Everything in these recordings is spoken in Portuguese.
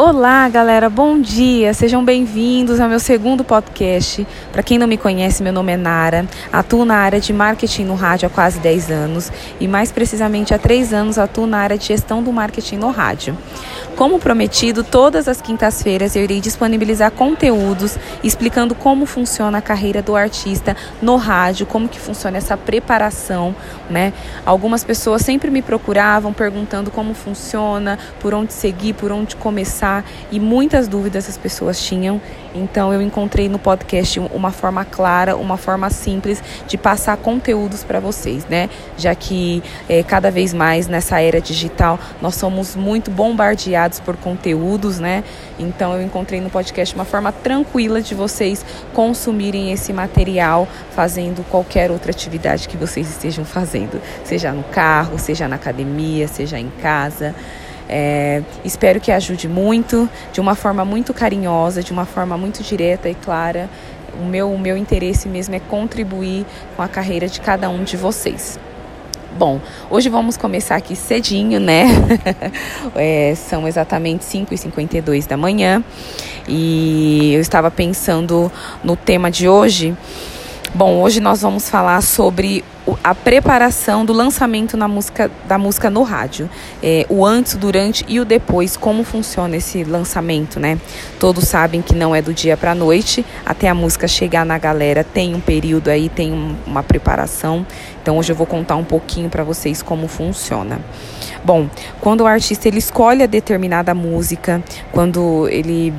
Olá, galera, bom dia. Sejam bem-vindos ao meu segundo podcast. Para quem não me conhece, meu nome é Nara. Atuo na área de marketing no rádio há quase 10 anos e, mais precisamente, há 3 anos atuo na área de gestão do marketing no rádio. Como prometido, todas as quintas-feiras eu irei disponibilizar conteúdos explicando como funciona a carreira do artista no rádio, como que funciona essa preparação, né? Algumas pessoas sempre me procuravam perguntando como funciona, por onde seguir, por onde começar, e muitas dúvidas as pessoas tinham. Então eu encontrei no podcast uma forma clara, uma forma simples de passar conteúdos para vocês, né? Já que é, cada vez mais nessa era digital nós somos muito bombardeados por conteúdos, né? Então eu encontrei no podcast uma forma tranquila de vocês consumirem esse material fazendo qualquer outra atividade que vocês estejam fazendo, seja no carro, seja na academia, seja em casa. É, espero que ajude muito, de uma forma muito carinhosa, de uma forma muito direta e clara. O meu, o meu interesse mesmo é contribuir com a carreira de cada um de vocês. Bom, hoje vamos começar aqui cedinho, né? é, são exatamente 5h52 da manhã e eu estava pensando no tema de hoje. Bom, hoje nós vamos falar sobre a preparação do lançamento na música, da música no rádio. É, o antes, o durante e o depois, como funciona esse lançamento, né? Todos sabem que não é do dia para a noite, até a música chegar na galera tem um período aí, tem um, uma preparação. Então hoje eu vou contar um pouquinho para vocês como funciona. Bom, quando o artista ele escolhe a determinada música, quando ele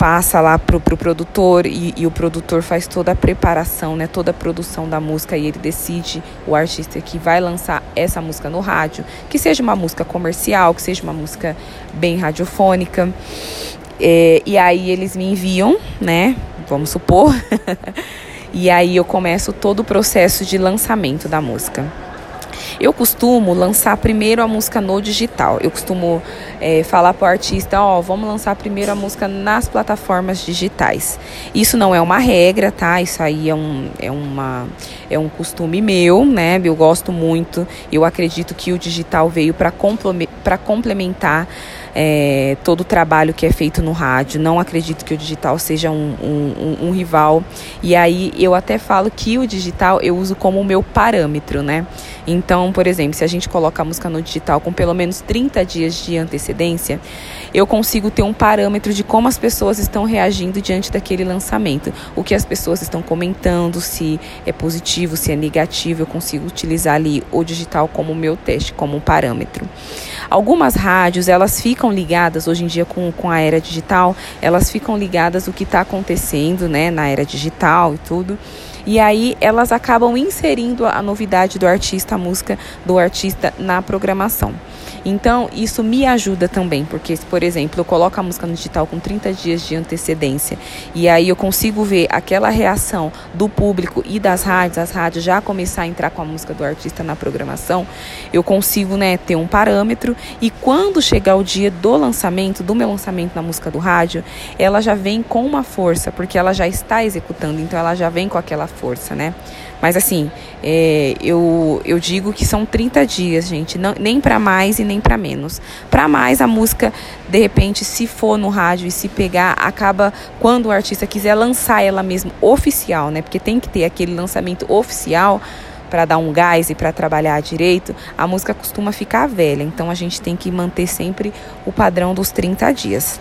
passa lá pro, pro produtor e, e, o produtor faz toda a preparação, né, toda a produção da música e ele decide o artista que vai lançar essa música no rádio, que seja uma música comercial, que seja uma música bem radiofônica. É, e aí eles me enviam, né? Vamos supor. e aí eu começo todo o processo de lançamento da música. Eu costumo lançar primeiro a música no digital. Eu costumo é, falar para o artista, ó, oh, vamos lançar primeiro a música nas plataformas digitais. Isso não é uma regra, tá? Isso aí é um, é uma, é um costume meu, né? Eu gosto muito. Eu acredito que o digital veio para complementar é, todo o trabalho que é feito no rádio. Não acredito que o digital seja um, um, um, rival. E aí eu até falo que o digital eu uso como o meu parâmetro, né? Então, por exemplo, se a gente coloca a música no digital com pelo menos 30 dias de antecedência, eu consigo ter um parâmetro de como as pessoas estão reagindo diante daquele lançamento. O que as pessoas estão comentando, se é positivo, se é negativo, eu consigo utilizar ali o digital como meu teste, como um parâmetro. Algumas rádios, elas ficam ligadas, hoje em dia com, com a era digital, elas ficam ligadas o que está acontecendo né, na era digital e tudo. E aí elas acabam inserindo a novidade do artista, a música do artista na programação. Então, isso me ajuda também, porque, por exemplo, eu coloco a música no digital com 30 dias de antecedência e aí eu consigo ver aquela reação do público e das rádios, as rádios já começar a entrar com a música do artista na programação, eu consigo né, ter um parâmetro e quando chegar o dia do lançamento, do meu lançamento na música do rádio, ela já vem com uma força, porque ela já está executando, então ela já vem com aquela força, né? Mas assim, é, eu, eu digo que são 30 dias, gente, não, nem para mais e nem para menos. Para mais, a música, de repente, se for no rádio e se pegar, acaba quando o artista quiser lançar ela mesmo oficial, né? Porque tem que ter aquele lançamento oficial para dar um gás e para trabalhar direito, a música costuma ficar velha. Então a gente tem que manter sempre o padrão dos 30 dias.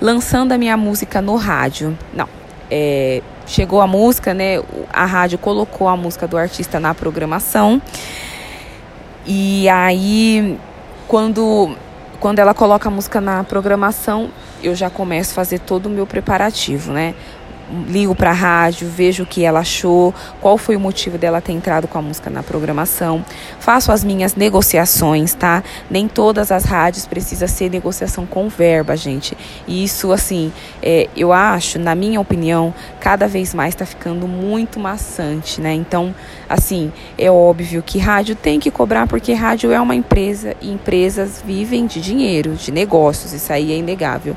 Lançando a minha música no rádio. Não, é, chegou a música, né? A rádio colocou a música do artista na programação. E aí, quando, quando ela coloca a música na programação, eu já começo a fazer todo o meu preparativo, né? Ligo para a rádio, vejo o que ela achou, qual foi o motivo dela ter entrado com a música na programação. Faço as minhas negociações, tá? Nem todas as rádios precisa ser negociação com verba, gente. E isso, assim, é, eu acho, na minha opinião, cada vez mais está ficando muito maçante, né? Então, assim, é óbvio que rádio tem que cobrar porque rádio é uma empresa e empresas vivem de dinheiro, de negócios, isso aí é inegável.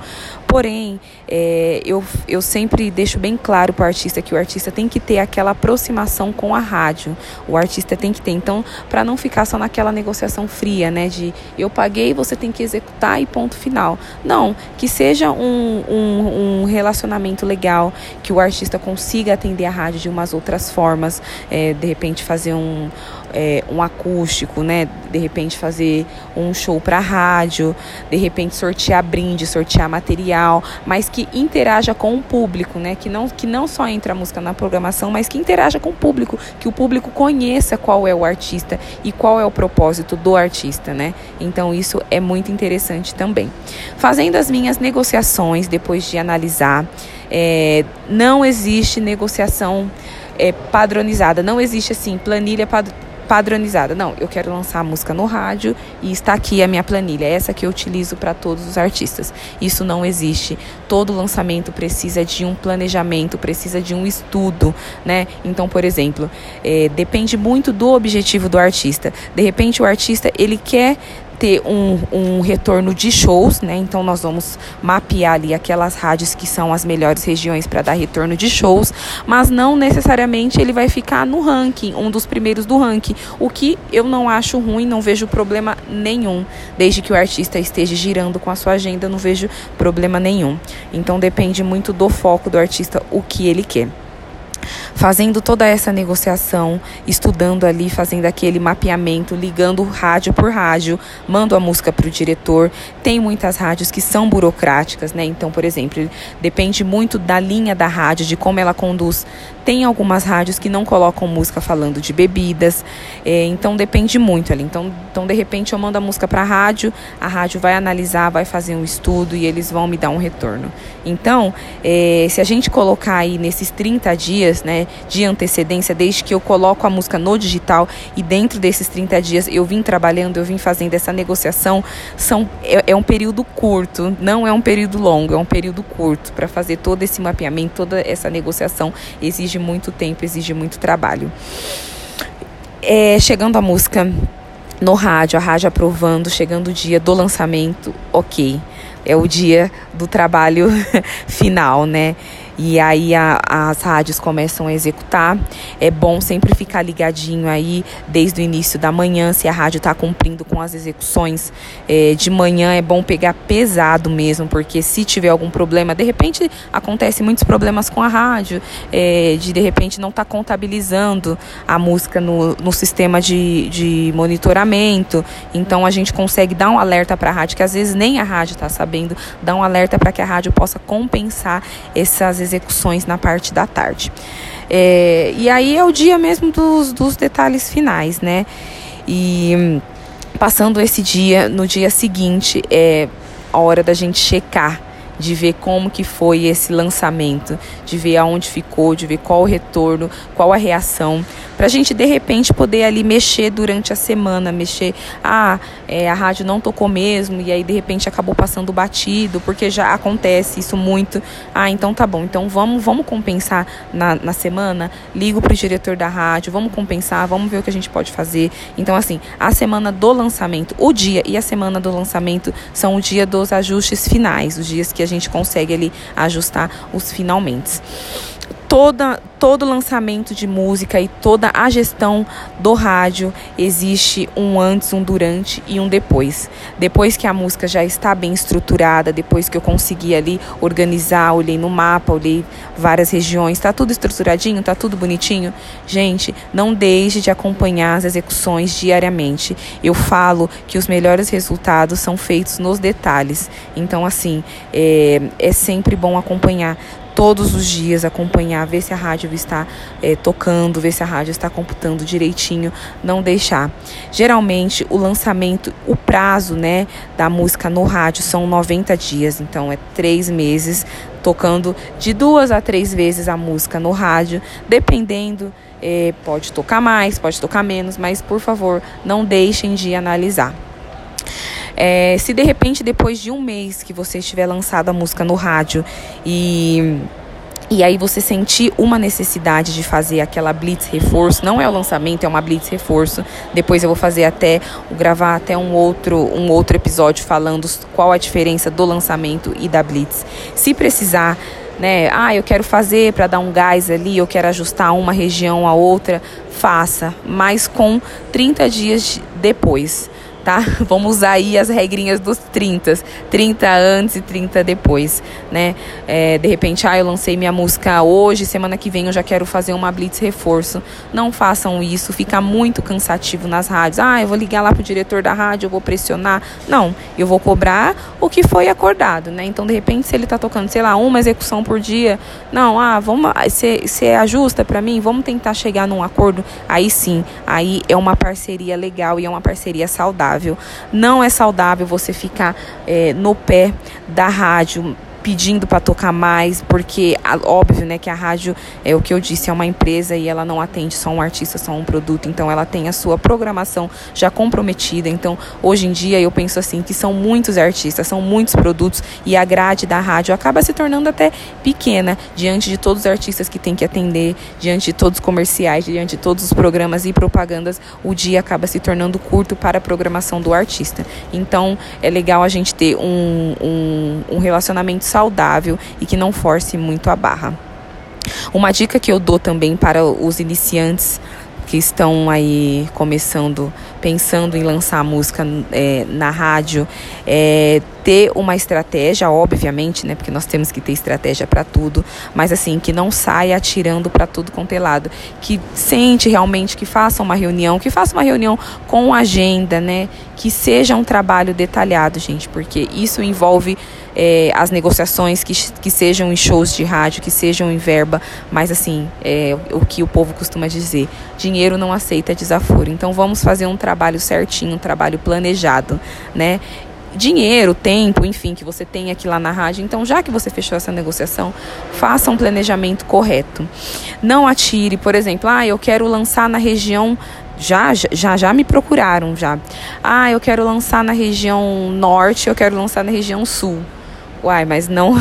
Porém, é, eu, eu sempre deixo bem claro para o artista que o artista tem que ter aquela aproximação com a rádio. O artista tem que ter. Então, para não ficar só naquela negociação fria, né? De eu paguei, você tem que executar e ponto final. Não, que seja um, um, um relacionamento legal, que o artista consiga atender a rádio de umas outras formas, é, de repente fazer um é, um acústico, né? De repente fazer um show para rádio, de repente sortear brinde, sortear material, mas que interaja com o público, né? Que não, que não só entra a música na programação, mas que interaja com o público, que o público conheça qual é o artista e qual é o propósito do artista, né? Então isso é muito interessante também. Fazendo as minhas negociações depois de analisar, é, não existe negociação é, padronizada, não existe assim planilha pad padronizada. Não, eu quero lançar a música no rádio e está aqui a minha planilha, essa que eu utilizo para todos os artistas. Isso não existe. Todo lançamento precisa de um planejamento, precisa de um estudo, né? Então, por exemplo, é, depende muito do objetivo do artista. De repente, o artista ele quer ter um, um retorno de shows, né? Então nós vamos mapear ali aquelas rádios que são as melhores regiões para dar retorno de shows, mas não necessariamente ele vai ficar no ranking, um dos primeiros do ranking, o que eu não acho ruim, não vejo problema nenhum, desde que o artista esteja girando com a sua agenda, não vejo problema nenhum. Então depende muito do foco do artista, o que ele quer fazendo toda essa negociação, estudando ali, fazendo aquele mapeamento, ligando rádio por rádio, mando a música para o diretor. Tem muitas rádios que são burocráticas, né? Então, por exemplo, depende muito da linha da rádio, de como ela conduz. Tem algumas rádios que não colocam música falando de bebidas, é, então depende muito ali. Então, então, de repente, eu mando a música para a rádio, a rádio vai analisar, vai fazer um estudo e eles vão me dar um retorno. Então, é, se a gente colocar aí nesses 30 dias, né, de antecedência, desde que eu coloco a música no digital e dentro desses 30 dias eu vim trabalhando, eu vim fazendo essa negociação, são, é, é um período curto, não é um período longo, é um período curto para fazer todo esse mapeamento, toda essa negociação exige muito tempo, exige muito trabalho. É, chegando a música no rádio, a rádio aprovando, chegando o dia do lançamento, ok. É o dia do trabalho final, né? E aí a, as rádios começam a executar. É bom sempre ficar ligadinho aí desde o início da manhã, se a rádio está cumprindo com as execuções é, de manhã, é bom pegar pesado mesmo, porque se tiver algum problema, de repente acontece muitos problemas com a rádio, é, de de repente não estar tá contabilizando a música no, no sistema de, de monitoramento, então a gente consegue dar um alerta para a rádio, que às vezes nem a rádio está sabendo, dar um alerta para que a rádio possa compensar essas execuções na parte da tarde. É, e aí é o dia mesmo dos, dos detalhes finais, né? E passando esse dia, no dia seguinte, é a hora da gente checar de ver como que foi esse lançamento, de ver aonde ficou, de ver qual o retorno, qual a reação, para a gente de repente poder ali mexer durante a semana, mexer, ah, é, a rádio não tocou mesmo e aí de repente acabou passando batido, porque já acontece isso muito. Ah, então tá bom, então vamos, vamos compensar na, na semana, ligo para o diretor da rádio, vamos compensar, vamos ver o que a gente pode fazer. Então assim, a semana do lançamento, o dia e a semana do lançamento são o dia dos ajustes finais, os dias que a gente consegue ali ajustar os finalmente toda, todo lançamento de música e toda a gestão do rádio existe um antes, um durante e um depois. Depois que a música já está bem estruturada, depois que eu consegui ali organizar, olhei no mapa, olhei várias regiões, está tudo estruturadinho, está tudo bonitinho. Gente, não deixe de acompanhar as execuções diariamente. Eu falo que os melhores resultados são feitos nos detalhes. Então, assim, é, é sempre bom acompanhar todos os dias acompanhar, ver se a rádio está é, tocando, ver se a rádio está computando direitinho, não deixar. Geralmente o lançamento, o prazo né, da música no rádio são 90 dias, então é três meses tocando de duas a três vezes a música no rádio, dependendo. É, pode tocar mais, pode tocar menos, mas por favor, não deixem de analisar. É, se de repente depois de um mês que você estiver lançado a música no rádio e e aí você sentir uma necessidade de fazer aquela blitz reforço, não é o lançamento, é uma blitz reforço. Depois eu vou fazer até gravar até um outro um outro episódio falando qual a diferença do lançamento e da blitz. Se precisar né? Ah, eu quero fazer para dar um gás ali, eu quero ajustar uma região a outra, faça, mas com 30 dias depois tá? Vamos usar aí as regrinhas dos 30, 30 antes e 30 depois, né? É, de repente, ah, eu lancei minha música hoje, semana que vem eu já quero fazer uma blitz reforço. Não façam isso, fica muito cansativo nas rádios. Ah, eu vou ligar lá pro diretor da rádio, eu vou pressionar. Não, eu vou cobrar o que foi acordado, né? Então, de repente, se ele tá tocando, sei lá, uma execução por dia, não, ah, vamos, você ajusta para mim, vamos tentar chegar num acordo. Aí sim, aí é uma parceria legal e é uma parceria saudável saudável. Não é saudável você ficar é, no pé da rádio pedindo para tocar mais, porque óbvio, né, que a rádio é o que eu disse, é uma empresa e ela não atende só um artista, só um produto, então ela tem a sua programação já comprometida. Então, hoje em dia eu penso assim que são muitos artistas, são muitos produtos e a grade da rádio acaba se tornando até pequena diante de todos os artistas que tem que atender, diante de todos os comerciais, diante de todos os programas e propagandas, o dia acaba se tornando curto para a programação do artista. Então, é legal a gente ter um, um, um relacionamento saudável e que não force muito a barra. Uma dica que eu dou também para os iniciantes que estão aí começando, pensando em lançar música é, na rádio, é ter uma estratégia, obviamente, né? Porque nós temos que ter estratégia para tudo, mas assim, que não saia atirando para tudo quanto é. Que sente realmente, que faça uma reunião, que faça uma reunião com agenda, né? Que seja um trabalho detalhado, gente, porque isso envolve é, as negociações que, que sejam em shows de rádio, que sejam em verba, mas assim, é, o que o povo costuma dizer, dinheiro não aceita desaforo. Então vamos fazer um trabalho certinho, um trabalho planejado, né? Dinheiro, tempo, enfim, que você tem aqui lá na rádio. Então, já que você fechou essa negociação, faça um planejamento correto. Não atire, por exemplo, ah, eu quero lançar na região já, já, já me procuraram já. Ah, eu quero lançar na região norte, eu quero lançar na região sul. Uai, mas não,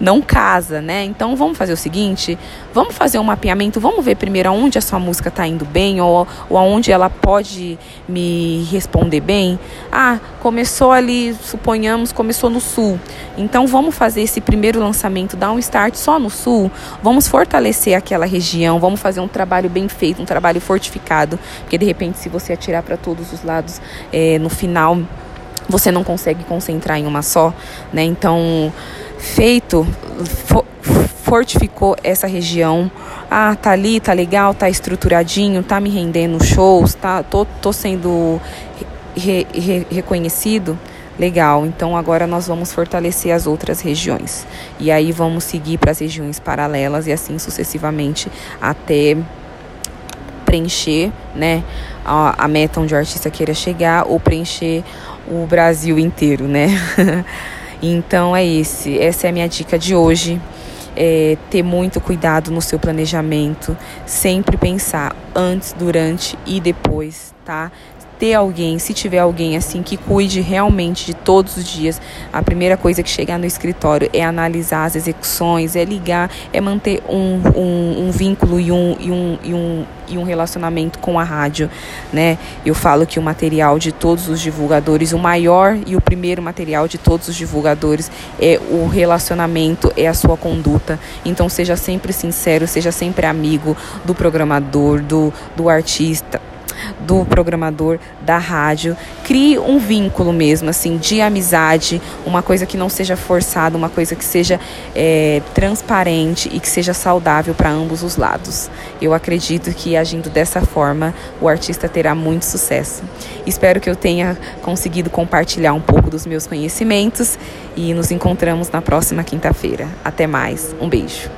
não casa, né? Então vamos fazer o seguinte: vamos fazer um mapeamento, vamos ver primeiro aonde a sua música está indo bem ou, ou aonde ela pode me responder bem. Ah, começou ali, suponhamos, começou no sul. Então vamos fazer esse primeiro lançamento, dar um start só no sul. Vamos fortalecer aquela região, vamos fazer um trabalho bem feito, um trabalho fortificado. Porque de repente, se você atirar para todos os lados, é, no final você não consegue concentrar em uma só, né? Então, feito, for, fortificou essa região. Ah, tá ali, tá legal, tá estruturadinho, tá me rendendo shows, tá, tô, tô sendo re, re, reconhecido. Legal, então agora nós vamos fortalecer as outras regiões. E aí vamos seguir para as regiões paralelas e assim sucessivamente até preencher né, a, a meta onde o artista queira chegar ou preencher o Brasil inteiro, né? então é esse, essa é a minha dica de hoje. É, ter muito cuidado no seu planejamento, sempre pensar antes, durante e depois, tá? Ter alguém, se tiver alguém assim que cuide realmente de todos os dias, a primeira coisa que chegar no escritório é analisar as execuções, é ligar, é manter um, um, um vínculo e um, e, um, e, um, e um relacionamento com a rádio, né? Eu falo que o material de todos os divulgadores, o maior e o primeiro material de todos os divulgadores é o relacionamento, é a sua conduta. Então seja sempre sincero, seja sempre amigo do programador, do, do artista do programador da rádio. Crie um vínculo mesmo, assim, de amizade, uma coisa que não seja forçada, uma coisa que seja é, transparente e que seja saudável para ambos os lados. Eu acredito que agindo dessa forma, o artista terá muito sucesso. Espero que eu tenha conseguido compartilhar um pouco dos meus conhecimentos e nos encontramos na próxima quinta-feira. Até mais. Um beijo.